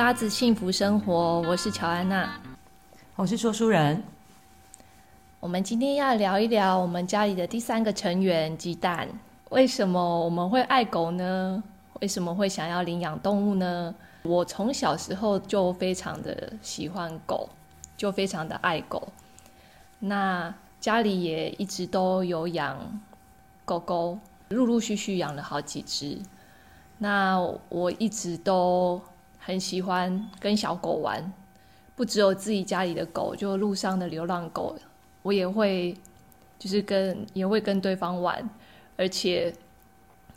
拉子幸福生活，我是乔安娜，我是说书人。我们今天要聊一聊我们家里的第三个成员——鸡蛋。为什么我们会爱狗呢？为什么会想要领养动物呢？我从小时候就非常的喜欢狗，就非常的爱狗。那家里也一直都有养狗狗，陆陆续续养了好几只。那我一直都很喜欢跟小狗玩，不只有自己家里的狗，就路上的流浪狗，我也会，就是跟也会跟对方玩，而且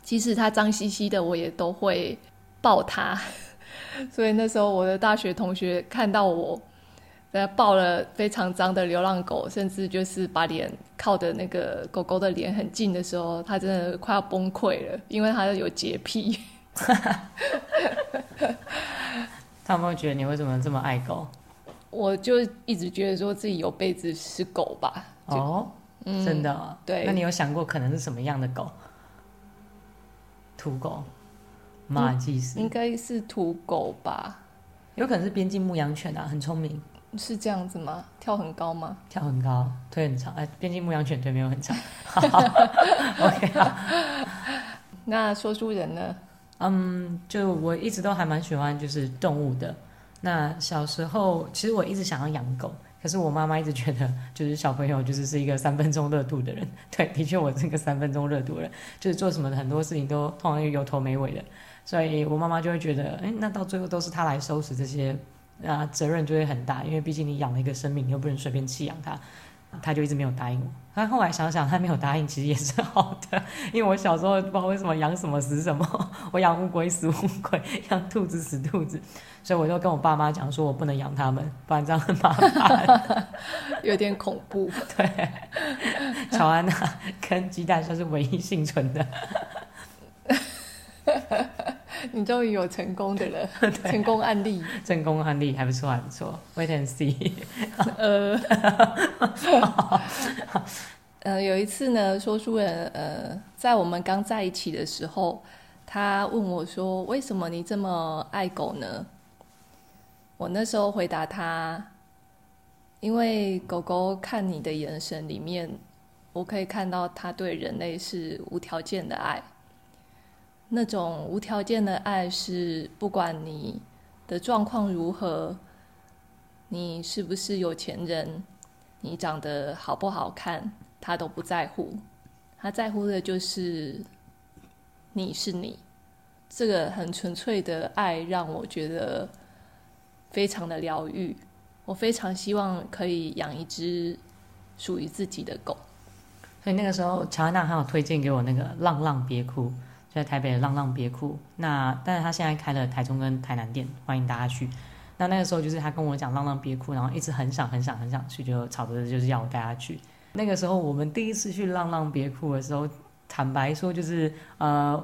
即使它脏兮兮的，我也都会抱它。所以那时候我的大学同学看到我，在，抱了非常脏的流浪狗，甚至就是把脸靠的那个狗狗的脸很近的时候，他真的快要崩溃了，因为他有洁癖。他们会觉得你为什么这么爱狗？我就一直觉得说自己有辈子是狗吧。哦，嗯、真的、哦？对。那你有想过可能是什么样的狗？土狗、马尔济斯？应该是土狗吧。有可能是边境牧羊犬啊，很聪明。是这样子吗？跳很高吗？跳很高，腿很长。哎，边境牧羊犬腿没有很长。OK 啊。那说书人呢？嗯就我一直都还蛮喜欢就是动物的。那小时候其实我一直想要养狗，可是我妈妈一直觉得就是小朋友就是是一个三分钟热度的人。对，的确我是个三分钟热度的人，就是做什么很多事情都通常有头没尾的。所以我妈妈就会觉得，哎，那到最后都是她来收拾这些，啊，责任就会很大，因为毕竟你养了一个生命，你又不能随便弃养它。他就一直没有答应我。他后来想想，他没有答应其实也是好的，因为我小时候不知道为什么养什么死什么，我养乌龟死乌龟，养兔子死兔子，所以我就跟我爸妈讲说，我不能养他们，不然这样很麻烦，有点恐怖。对，乔安娜跟鸡蛋算是唯一幸存的。你终于有成功的了，成功案例，成功案例还不错，还不错。Wait and see。呃，呃，有一次呢，说书人呃，在我们刚在一起的时候，他问我说：“为什么你这么爱狗呢？”我那时候回答他：“因为狗狗看你的眼神里面，我可以看到它对人类是无条件的爱。”那种无条件的爱是不管你的状况如何，你是不是有钱人，你长得好不好看，他都不在乎。他在乎的就是你是你。这个很纯粹的爱让我觉得非常的疗愈。我非常希望可以养一只属于自己的狗。所以那个时候，乔安娜还有推荐给我那个浪浪别哭。在台北的浪浪别哭，那但是他现在开了台中跟台南店，欢迎大家去。那那个时候就是他跟我讲浪浪别哭，然后一直很想很想很想去，就吵着就是要我带他去。那个时候我们第一次去浪浪别哭的时候，坦白说就是呃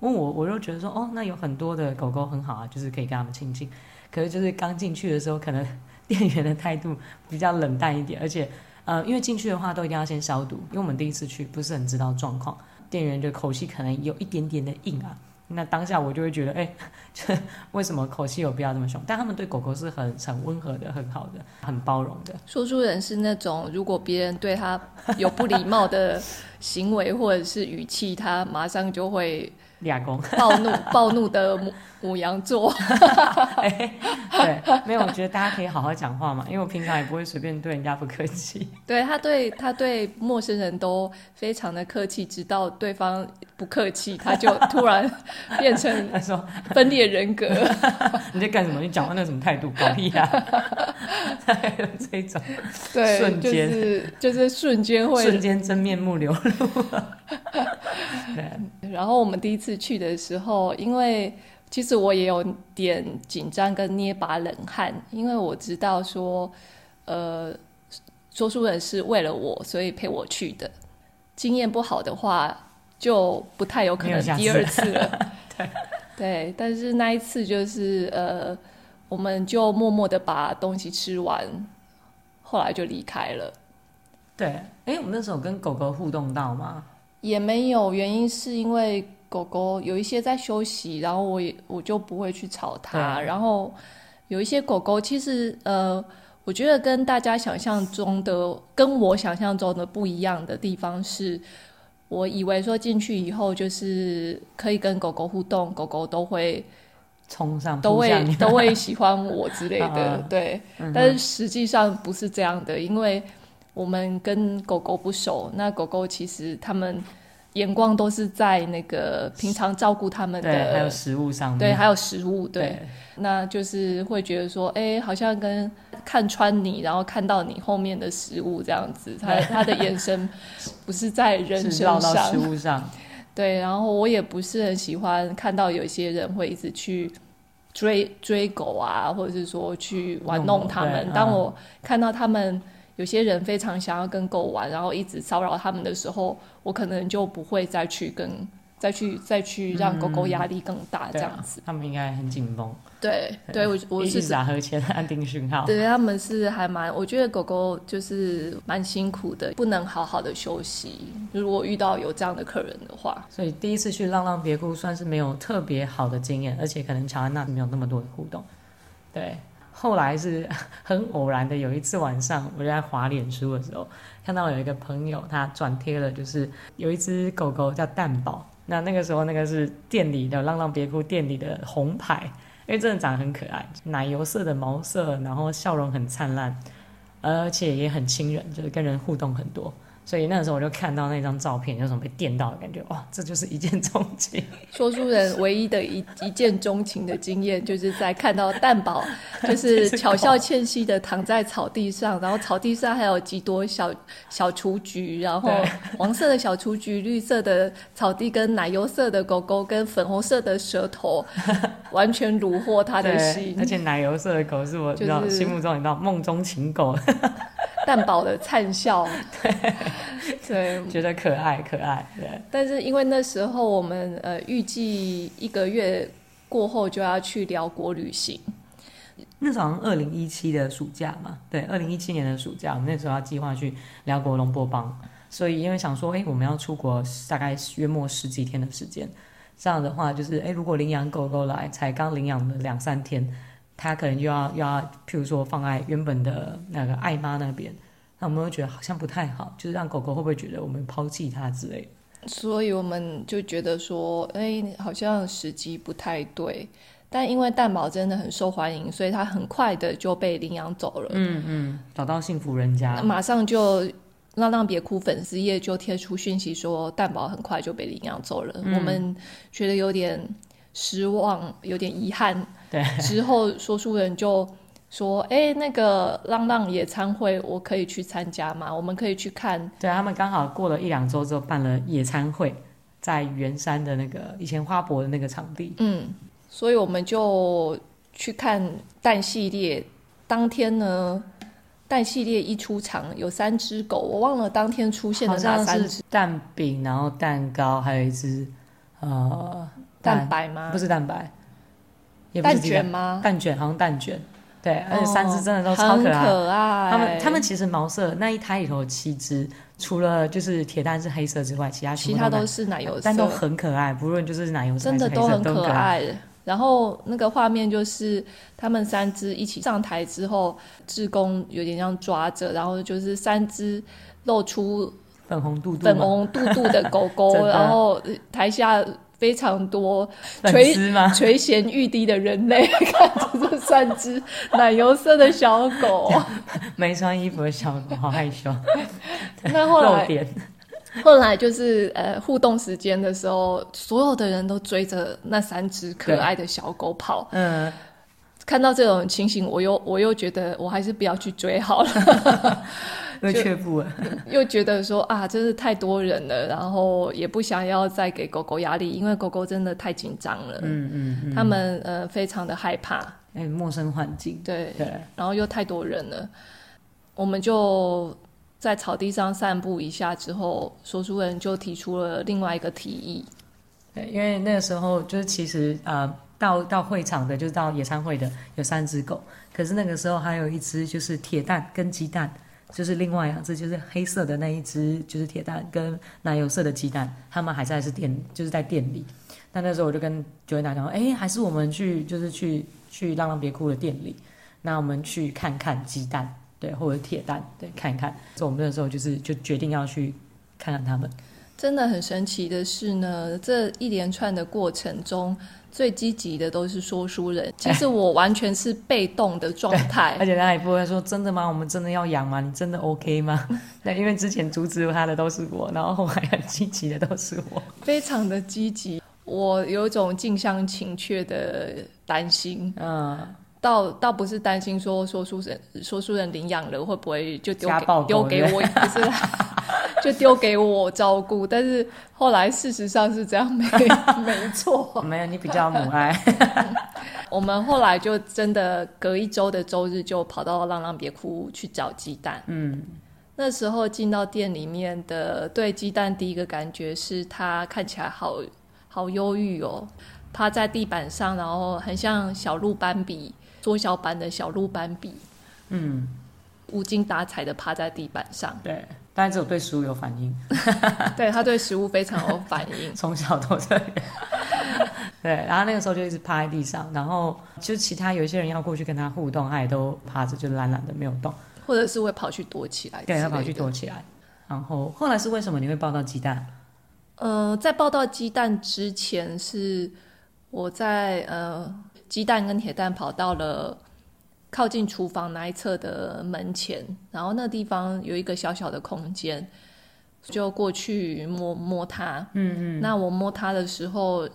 问我，我就觉得说哦，那有很多的狗狗很好啊，就是可以跟他们亲近。可是就是刚进去的时候，可能店员的态度比较冷淡一点，而且呃因为进去的话都一定要先消毒，因为我们第一次去不是很知道状况。店员的口气可能有一点点的硬啊，那当下我就会觉得，哎、欸，为什么口气有必要这么凶？但他们对狗狗是很很温和的、很好的、很包容的。说书人是那种，如果别人对他有不礼貌的行为或者是语气，他马上就会。俩公 暴怒暴怒的母母羊座，哎，对，没有，我觉得大家可以好好讲话嘛，因为我平常也不会随便对人家不客气。对，他对他对陌生人都非常的客气，直到对方不客气，他就突然变成他说分裂人格。你在干什么？你讲话那什么态度？搞屁呀！还有这种，对，瞬间就是就是瞬间会瞬间真面目流露。对，然后我们第一次去的时候，因为其实我也有点紧张跟捏把冷汗，因为我知道说，呃，说书人是为了我，所以陪我去的。经验不好的话，就不太有可能第二次了。对，对，但是那一次就是呃，我们就默默的把东西吃完，后来就离开了。对，哎，我们那时候跟狗狗互动到吗？也没有，原因是因为狗狗有一些在休息，然后我也我就不会去吵它。对然后有一些狗狗其实呃，我觉得跟大家想象中的，跟我想象中的不一样的地方是，我以为说进去以后就是可以跟狗狗互动，狗狗都会冲上，都会 都会喜欢我之类的，对。嗯、但是实际上不是这样的，因为我们跟狗狗不熟，那狗狗其实他们。眼光都是在那个平常照顾他们的，对，还有食物上面，对，还有食物，对，对，那就是会觉得说，哎、欸，好像跟看穿你，然后看到你后面的食物这样子，他他的眼神不是在人身上，到食物上，对，然后我也不是很喜欢看到有些人会一直去追追狗啊，或者是说去玩弄他们，当我看到他们。有些人非常想要跟狗玩，然后一直骚扰他们的时候，我可能就不会再去跟再去再去让狗狗压力更大这样子。嗯啊、他们应该很紧绷。对，对我我是打和前安定讯号。对，他们是还蛮，我觉得狗狗就是蛮辛苦的，不能好好的休息。如果遇到有这样的客人的话，所以第一次去浪浪别哭算是没有特别好的经验，而且可能乔安娜没有那么多的互动。对。后来是 很偶然的，有一次晚上，我就在滑脸书的时候，看到有一个朋友他转贴了，就是有一只狗狗叫蛋宝。那那个时候，那个是店里的浪浪别哭店里的红牌，因为真的长得很可爱，奶油色的毛色，然后笑容很灿烂，而且也很亲人，就是跟人互动很多。所以那个时候我就看到那张照片，有种被电到的感觉，哇，这就是一见钟情。说书人唯一的一一见钟情的经验，就是在看到蛋宝，就是巧笑倩兮的躺在草地上，然后草地上还有几朵小小雏菊，然后黄色的小雏菊，绿色的草地跟奶油色的狗狗跟粉红色的舌头，完全虏获他的心。而且奶油色的狗是我知道、就是、心目中你知道梦中情狗。蛋宝的灿笑，对，对，觉得可爱可爱，对。但是因为那时候我们呃预计一个月过后就要去寮国旅行，那时候好像二零一七的暑假嘛，对，二零一七年的暑假，我们那时候要计划去寮国龙波邦，所以因为想说，哎，我们要出国大概约莫十几天的时间，这样的话就是，哎，如果领养狗狗来，才刚领养了两三天。他可能又要又要，譬如说放在原本的那个爱妈那边，那我们会觉得好像不太好，就是让狗狗会不会觉得我们抛弃它之类的。所以我们就觉得说，哎，好像时机不太对。但因为蛋宝真的很受欢迎，所以它很快的就被领养走了。嗯嗯，找到幸福人家，马上就浪浪别哭粉丝页就贴出讯息说，蛋宝很快就被领养走了。嗯。我们觉得有点失望，有点遗憾。对，之后说书人就说：“哎，那个浪浪野餐会，我可以去参加吗？我们可以去看。”对，他们刚好过了一两周之后办了野餐会，在圆山的那个以前花博的那个场地。嗯，所以我们就去看蛋系列。当天呢，蛋系列一出场有三只狗，我忘了当天出现的哪三只。蛋饼，然后蛋糕，还有一只呃蛋，蛋白吗？不是蛋白。蛋卷吗？蛋卷好像蛋卷，对，而且三只真的都超可爱。哦、可爱。他们他们其实毛色那一胎里头有七只，除了就是铁蛋是黑色之外，其他其他都是奶油色，但都很可爱。不论就是奶油色，真的都很可爱。然后那个画面就是他们三只一起上台之后，志工有点像抓着，然后就是三只露出粉红肚肚粉红肚肚的狗 狗，然后台下。非常多垂垂涎欲滴的人类 看着这三只奶油色的小狗，没穿衣服的小狗，好害羞。那后来，后来就是呃互动时间的时候，所有的人都追着那三只可爱的小狗跑。嗯，看到这种情形，我又我又觉得我还是不要去追好了。又却步了，又觉得说啊，真是太多人了，然后也不想要再给狗狗压力，因为狗狗真的太紧张了。嗯嗯，嗯他们呃非常的害怕，哎、欸，陌生环境，对对，然后又太多人了，我们就在草地上散步一下之后，说书人就提出了另外一个提议。对，因为那个时候就是其实呃到到会场的，就是到野餐会的有三只狗，可是那个时候还有一只就是铁蛋跟鸡蛋。就是另外两只，就是黑色的那一只，就是铁蛋跟奶油色的鸡蛋，他们还在是店，就是在店里。那那时候我就跟 Joanna 讲，哎，还是我们去，就是去去浪浪别哭的店里，那我们去看看鸡蛋，对，或者铁蛋，对，看一看。所以我们那时候就是就决定要去看看他们。真的很神奇的是呢，这一连串的过程中，最积极的都是说书人。其实我完全是被动的状态，而且他也不会说真的吗？我们真的要养吗？你真的 OK 吗？对，因为之前阻止他的都是我，然后后来很积极的都是我，非常的积极。我有一种近乡情怯的担心，嗯。倒倒不是担心说说书人说书人领养了会不会就丢给丢给我，不是就丢给我照顾。但是后来事实上是这样，没没错。没有，你比较母爱。我们后来就真的隔一周的周日就跑到浪浪别哭去找鸡蛋。嗯，那时候进到店里面的对鸡蛋第一个感觉是它看起来好好忧郁哦，趴在地板上，然后很像小鹿斑比。缩小版的小鹿斑比，嗯，无精打采的趴在地板上。对，但是只有对食物有反应。对，他对食物非常有反应，从小都这样。对，然后那个时候就一直趴在地上，然后就其他有一些人要过去跟他互动，他也都趴着，就懒懒的没有动，或者是会跑去躲起来。对，他跑去躲起来。然后后来是为什么你会抱到鸡蛋？呃，在抱到鸡蛋之前，是我在呃。鸡蛋跟铁蛋跑到了靠近厨房那一侧的门前，然后那地方有一个小小的空间，就过去摸摸它。嗯嗯。那我摸它的时候，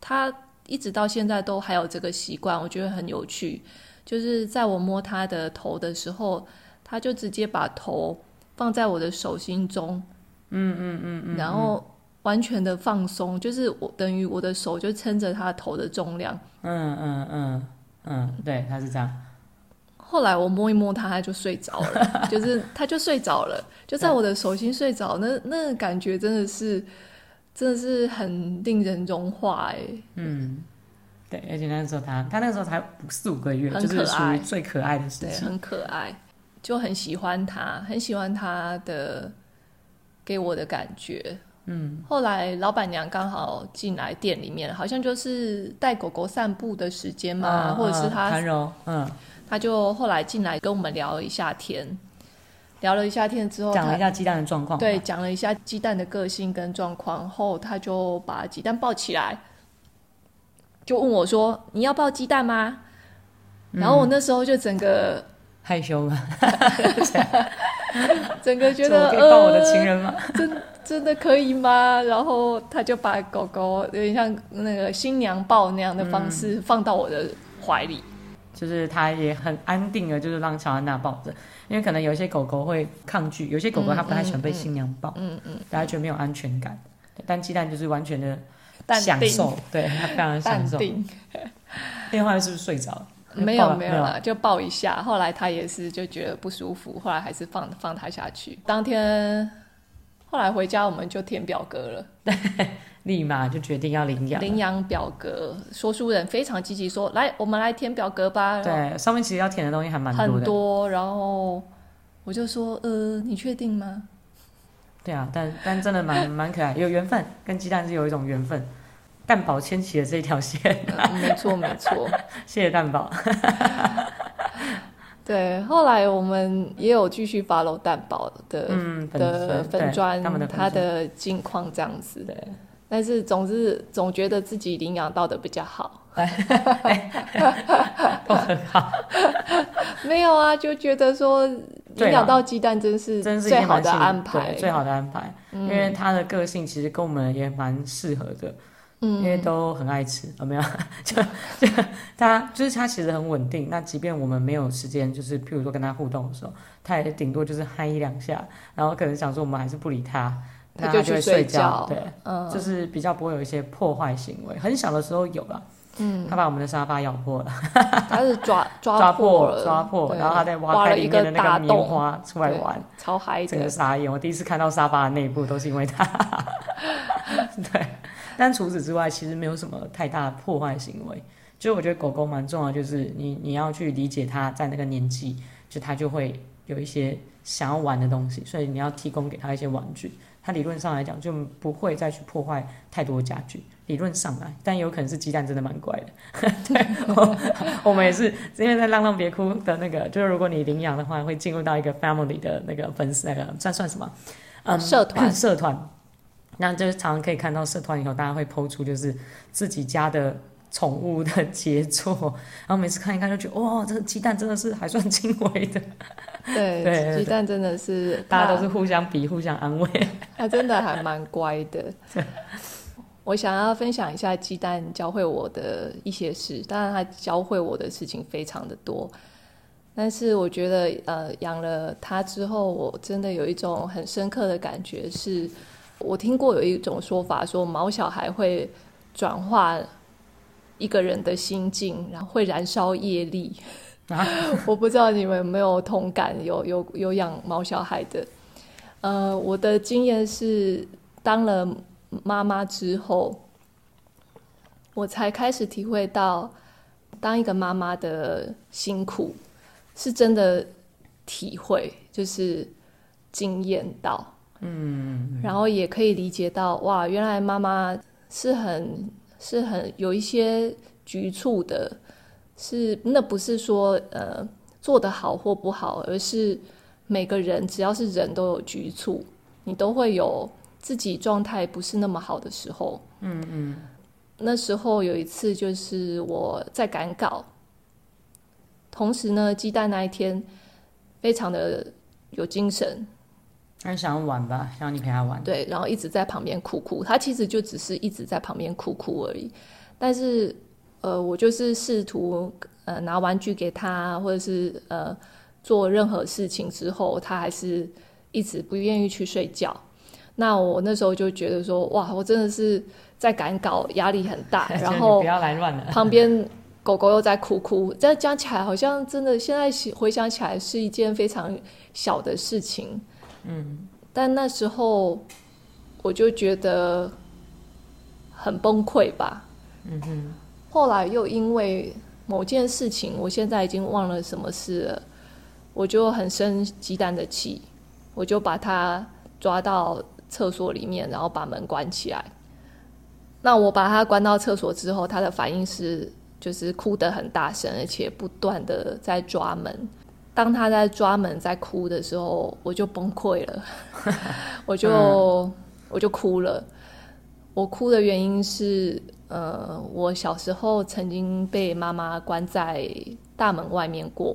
它一直到现在都还有这个习惯，我觉得很有趣。就是在我摸它的头的时候，它就直接把头放在我的手心中。嗯嗯嗯嗯。然后。完全的放松，就是我等于我的手就撑着他头的重量。嗯嗯嗯嗯，对，他是这样。后来我摸一摸他，他就睡着了，就是他就睡着了，就在我的手心睡着。那那个感觉真的是，真的是很令人融化哎。嗯，对，而且那时候他他那时候才四五个月，很可爱，就是属于最可爱的时期，很可爱，就很喜欢他，很喜欢他的给我的感觉。嗯，后来老板娘刚好进来店里面，好像就是带狗狗散步的时间嘛，嗯、或者是她，嗯，嗯。他就后来进来跟我们聊了一下天，聊了一下天之后，讲了一下鸡蛋的状况，对，讲了一下鸡蛋的个性跟状况后，他就把鸡蛋抱起来，就问我说：“你要抱鸡蛋吗？”然后我那时候就整个、嗯、害羞了，整个觉得可以抱我的情人吗？呃、真。真的可以吗？然后他就把狗狗有点像那个新娘抱那样的方式放到我的怀里，嗯、就是他也很安定的，就是让乔安娜抱着，因为可能有些狗狗会抗拒，有些狗狗它不太喜欢被新娘抱，嗯嗯，大家觉得没有安全感。但鸡蛋就是完全的享受，对，它非常的享受。电话是不是睡着了？没有没有了，就抱一下。后来他也是就觉得不舒服，后来还是放放他下去。当天。后来回家我们就填表格了，对，立马就决定要领养。领养表格，说书人非常积极说：“来，我们来填表格吧。”对，上面其实要填的东西还蛮多的。很多，然后我就说：“呃，你确定吗？”对啊，但但真的蛮蛮可爱，有缘分，跟鸡蛋是有一种缘分。蛋宝牵起了这条线，嗯、没错没错，谢谢蛋宝。对，后来我们也有继续 follow 蛋宝的、嗯、的粉专，他的近况这样子。对，但是总是总觉得自己领养到的比较好。都很好。没有啊，就觉得说领养到鸡蛋真是真是最好的安排，最好的安排，嗯、因为他的个性其实跟我们也蛮适合的。嗯，因为都很爱吃，有没有？就就他就是他其实很稳定。那即便我们没有时间，就是譬如说跟他互动的时候，他也顶多就是嗨一两下，然后可能想说我们还是不理他，他就会睡觉。对，嗯，就是比较不会有一些破坏行为。很小的时候有了，嗯，他把我们的沙发咬破了，他是抓抓破了，抓破，然后他在挖开里面的那个棉花出来玩，超嗨的，整个傻眼。我第一次看到沙发的内部都是因为他，对。但除此之外，其实没有什么太大的破坏行为。就我觉得狗狗蛮重要，就是你你要去理解它在那个年纪，就它就会有一些想要玩的东西，所以你要提供给它一些玩具。它理论上来讲就不会再去破坏太多家具，理论上来，但有可能是鸡蛋真的蛮乖的。对，我，我们也是，因为在浪浪别哭的那个，就是如果你领养的话，会进入到一个 family 的那个粉丝那个算算什么？嗯，社团社团。那就是常常可以看到社团以后，大家会 po 出就是自己家的。宠物的杰作，然后每次看一看就觉得，哇，这个鸡蛋真的是还算轻微的。对，对鸡蛋真的是，大家都是互相比、互相安慰。它真的还蛮乖的。我想要分享一下鸡蛋教会我的一些事，当然它教会我的事情非常的多，但是我觉得，呃，养了它之后，我真的有一种很深刻的感觉，是我听过有一种说法，说毛小孩会转化。一个人的心境，然后会燃烧业力。啊、我不知道你们有没有同感，有有有养毛小孩的。呃，我的经验是，当了妈妈之后，我才开始体会到，当一个妈妈的辛苦，是真的体会，就是经验到。嗯，然后也可以理解到，哇，原来妈妈是很。是很有一些局促的，是那不是说呃做得好或不好，而是每个人只要是人都有局促，你都会有自己状态不是那么好的时候。嗯嗯。那时候有一次就是我在赶稿，同时呢，鸡蛋那一天非常的有精神。他想玩吧，想要你陪他玩。对，然后一直在旁边哭哭。他其实就只是一直在旁边哭哭而已。但是，呃，我就是试图呃拿玩具给他，或者是呃做任何事情之后，他还是一直不愿意去睡觉。那我那时候就觉得说，哇，我真的是在赶稿，压力很大。然后不要来乱了。旁边狗狗又在哭哭，这样讲起来好像真的，现在回想起来是一件非常小的事情。嗯，但那时候我就觉得很崩溃吧。嗯哼。后来又因为某件事情，我现在已经忘了什么事了，我就很生鸡蛋的气，我就把它抓到厕所里面，然后把门关起来。那我把它关到厕所之后，它的反应是就是哭得很大声，而且不断的在抓门。当他在抓门在哭的时候，我就崩溃了，我就、嗯、我就哭了。我哭的原因是，呃，我小时候曾经被妈妈关在大门外面过。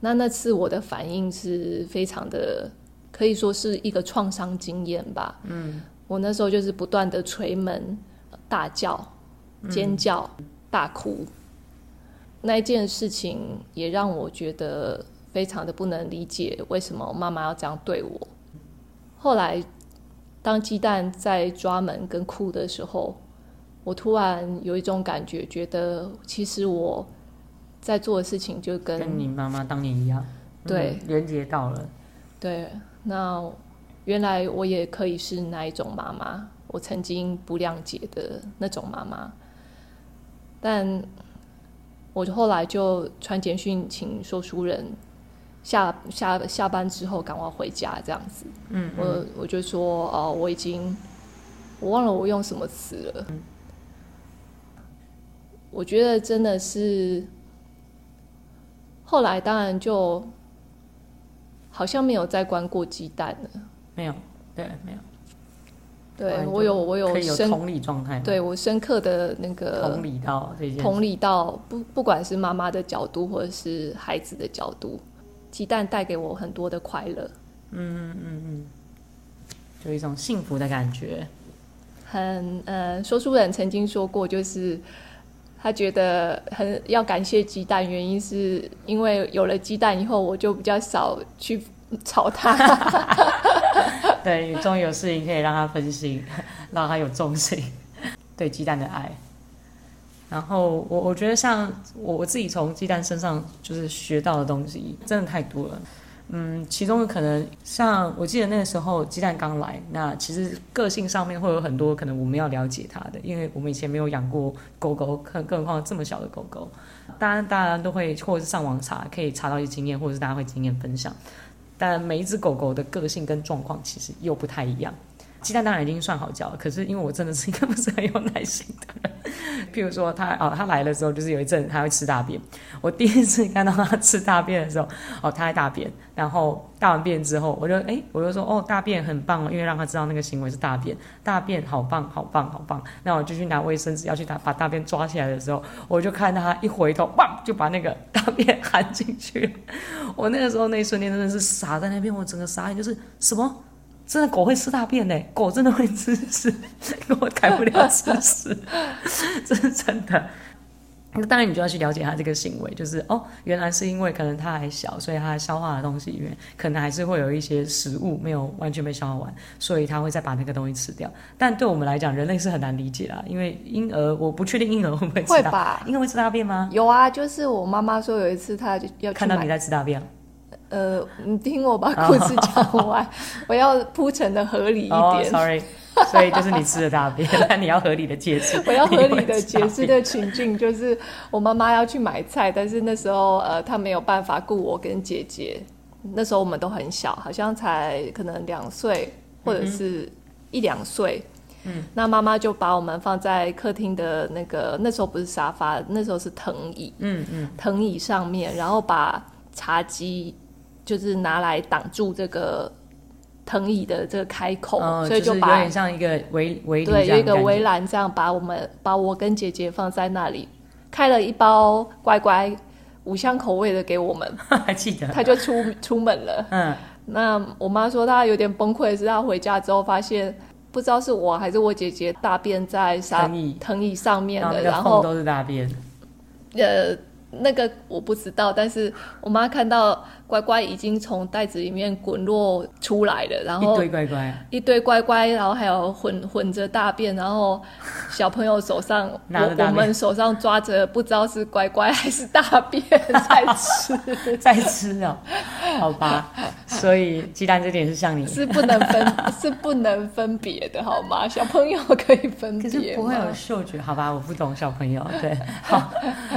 那那次我的反应是非常的，可以说是一个创伤经验吧。嗯，我那时候就是不断的捶门、大叫、尖叫、嗯、大哭。那一件事情也让我觉得非常的不能理解，为什么妈妈要这样对我。后来，当鸡蛋在抓门跟哭的时候，我突然有一种感觉，觉得其实我在做的事情就跟跟你妈妈当年一样，对，嗯，连接到了。对，那原来我也可以是那一种妈妈，我曾经不谅解的那种妈妈，但。我后来就传简讯请说书人下下下班之后赶快回家这样子。嗯，嗯，我我就说哦，我已经我忘了我用什么词了。嗯。我觉得真的是后来当然就好像没有再关过鸡蛋了。没有，对，没有。对，我有我有深同理状态，对我深刻的那个同理到这件事，同理到不不管是妈妈的角度或者是孩子的角度，鸡蛋带给我很多的快乐，嗯嗯嗯，就一种幸福的感觉。很呃，说书人曾经说过，就是他觉得很要感谢鸡蛋，原因是因为有了鸡蛋以后，我就比较少去 吵他。对，终于有事情可以让他分心，让他有重心，对鸡蛋的爱。然后我我觉得像我我自己从鸡蛋身上就是学到的东西真的太多了。嗯，其中可能像我记得那个时候鸡蛋刚来，那其实个性上面会有很多可能我们要了解它的，因为我们以前没有养过狗狗，更更何况这么小的狗狗。当然大家都会或者是上网查，可以查到一些经验，或者是大家会经验分享。但每一只狗狗的个性跟状况其实又不太一样。鸡蛋当然已经算好教了，可是因为我真的是一个不是很有耐心的。譬如说他哦，他来的时候就是有一阵他会吃大便。我第一次看到他吃大便的时候，哦，他在大便，然后大完便之后，我就哎，我就说哦，大便很棒哦，因为让他知道那个行为是大便，大便好棒，好棒，好棒。那我就去拿卫生纸要去打把大便抓起来的时候，我就看到他一回头，砰，就把那个大便含进去。我那个时候那一瞬间真的是傻在那边，我整个傻眼，就是什么？真的狗会吃大便呢？狗真的会吃屎，狗改不了吃屎，这 是真的。那当然，你就要去了解它这个行为，就是哦，原来是因为可能它还小，所以它消化的东西里面可能还是会有一些食物没有完全被消化完，所以它会再把那个东西吃掉。但对我们来讲，人类是很难理解啦，因为婴儿我不确定婴儿会不会吃大，会吧？婴儿会吃大便吗？有啊，就是我妈妈说有一次她就要看到你在吃大便。呃，你听我把故事讲完，我要铺陈的合理一点。Oh, sorry，所以就是你吃的大便，那你要合理的解释。我要合理的解释的情境就是，我妈妈要去买菜，但是那时候呃，她没有办法顾我跟姐姐。那时候我们都很小，好像才可能两岁或者是一两岁。嗯，那妈妈就把我们放在客厅的那个，那时候不是沙发，那时候是藤椅。嗯嗯，藤椅上面，然后把茶几。就是拿来挡住这个藤椅的这个开口，哦、所以就把、就是、有点像一个围围对，有一个围栏这样把我们把我跟姐姐放在那里，开了一包乖乖五香口味的给我们，还记得，他就出出门了。嗯，那我妈说她有点崩溃，是她回家之后发现不知道是我还是我姐姐大便在沙藤椅。藤椅上面的，然后都是大便，呃。那个我不知道，但是我妈看到乖乖已经从袋子里面滚落出来了，然后一堆乖乖，一堆乖乖，然后还有混混着大便，然后小朋友手上，我我们手上抓着不知道是乖乖还是大便在吃，在吃哦，好吧，所以鸡蛋这点是像你，是不能分，是不能分别的，好吗？小朋友可以分别，可是不会有嗅觉，好吧？我不懂小朋友，对，好，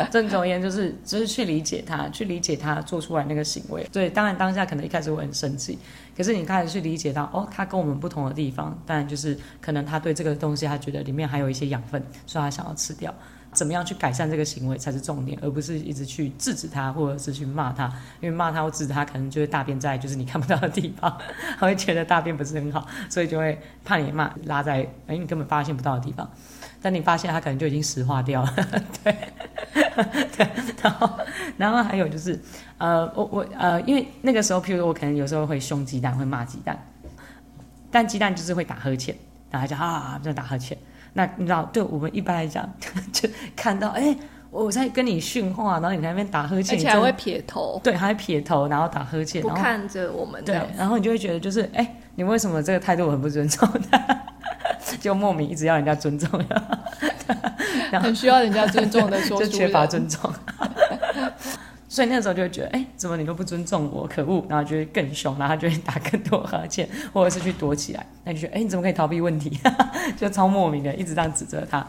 郑总言就是。就是去理解他，去理解他做出来那个行为。对，当然当下可能一开始会很生气，可是你开始去理解到，哦，他跟我们不同的地方，当然就是可能他对这个东西，他觉得里面还有一些养分，所以他想要吃掉。怎么样去改善这个行为才是重点，而不是一直去制止他，或者是去骂他。因为骂他或制止他，可能就会大便在就是你看不到的地方，他会觉得大便不是很好，所以就会怕你骂，拉在哎你根本发现不到的地方。但你发现他可能就已经石化掉了，对。对，然后，然后还有就是，呃，我我呃，因为那个时候，譬如我可能有时候会凶鸡蛋，会骂鸡蛋，但鸡蛋就是会打呵欠，然后就啊，就打呵欠。那你知道，对我们一般来讲，就看到，哎，我在跟你训话，然后你在那边打呵欠，而且还会撇头，对，还会撇头，然后打呵欠，不看着我们，对，然后你就会觉得，就是，哎，你为什么这个态度很不尊重他？就莫名一直要人家尊重 很需要人家尊重的说，就缺乏尊重，所以那个时候就会觉得，哎、欸，怎么你都不尊重我，可恶！然后就会更凶，然后就会打更多哈欠，或者是去躲起来。那就觉得，哎、欸，你怎么可以逃避问题？就超莫名的，一直这样指责他。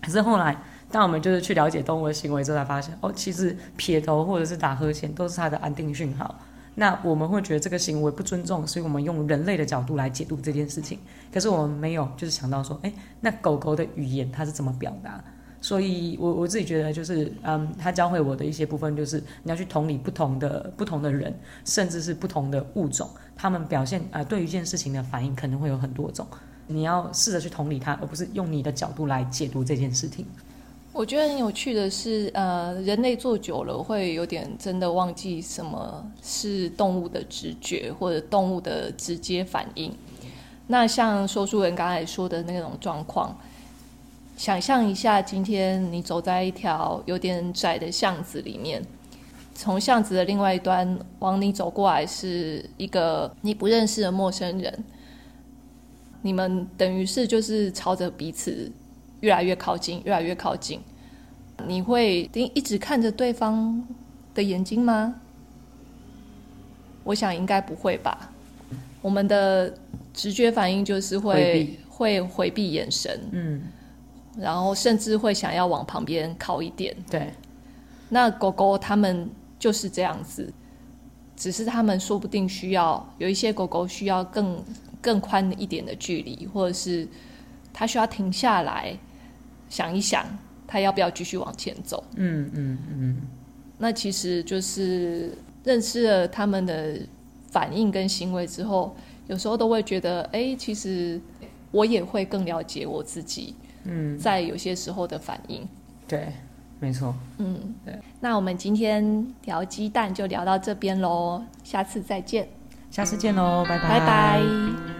可是后来，当我们就是去了解动物的行为之后，才发现，哦，其实撇头或者是打呵欠都是它的安定讯号。那我们会觉得这个行为不尊重，所以我们用人类的角度来解读这件事情。可是我们没有，就是想到说，哎，那狗狗的语言它是怎么表达？所以我我自己觉得，就是嗯，它教会我的一些部分，就是你要去同理不同的不同的人，甚至是不同的物种，他们表现啊、呃，对于一件事情的反应可能会有很多种。你要试着去同理它，而不是用你的角度来解读这件事情。我觉得很有趣的是，呃，人类做久了会有点真的忘记什么是动物的直觉或者动物的直接反应。那像说书人刚才说的那种状况，想象一下，今天你走在一条有点窄的巷子里面，从巷子的另外一端往你走过来是一个你不认识的陌生人，你们等于是就是朝着彼此。越来越靠近，越来越靠近，你会一直看着对方的眼睛吗？我想应该不会吧。我们的直觉反应就是会会回避眼神，嗯，然后甚至会想要往旁边靠一点。对，那狗狗它们就是这样子，只是他们说不定需要有一些狗狗需要更更宽一点的距离，或者是它需要停下来想一想，他要不要继续往前走。嗯嗯嗯。那其实就是认识了他们的反应跟行为之后，有时候都会觉得，哎，其实我也会更了解我自己。嗯，在有些时候的反应。对。没错，嗯，对，那我们今天聊鸡蛋就聊到这边喽，下次再见，下次见喽，拜拜，拜拜。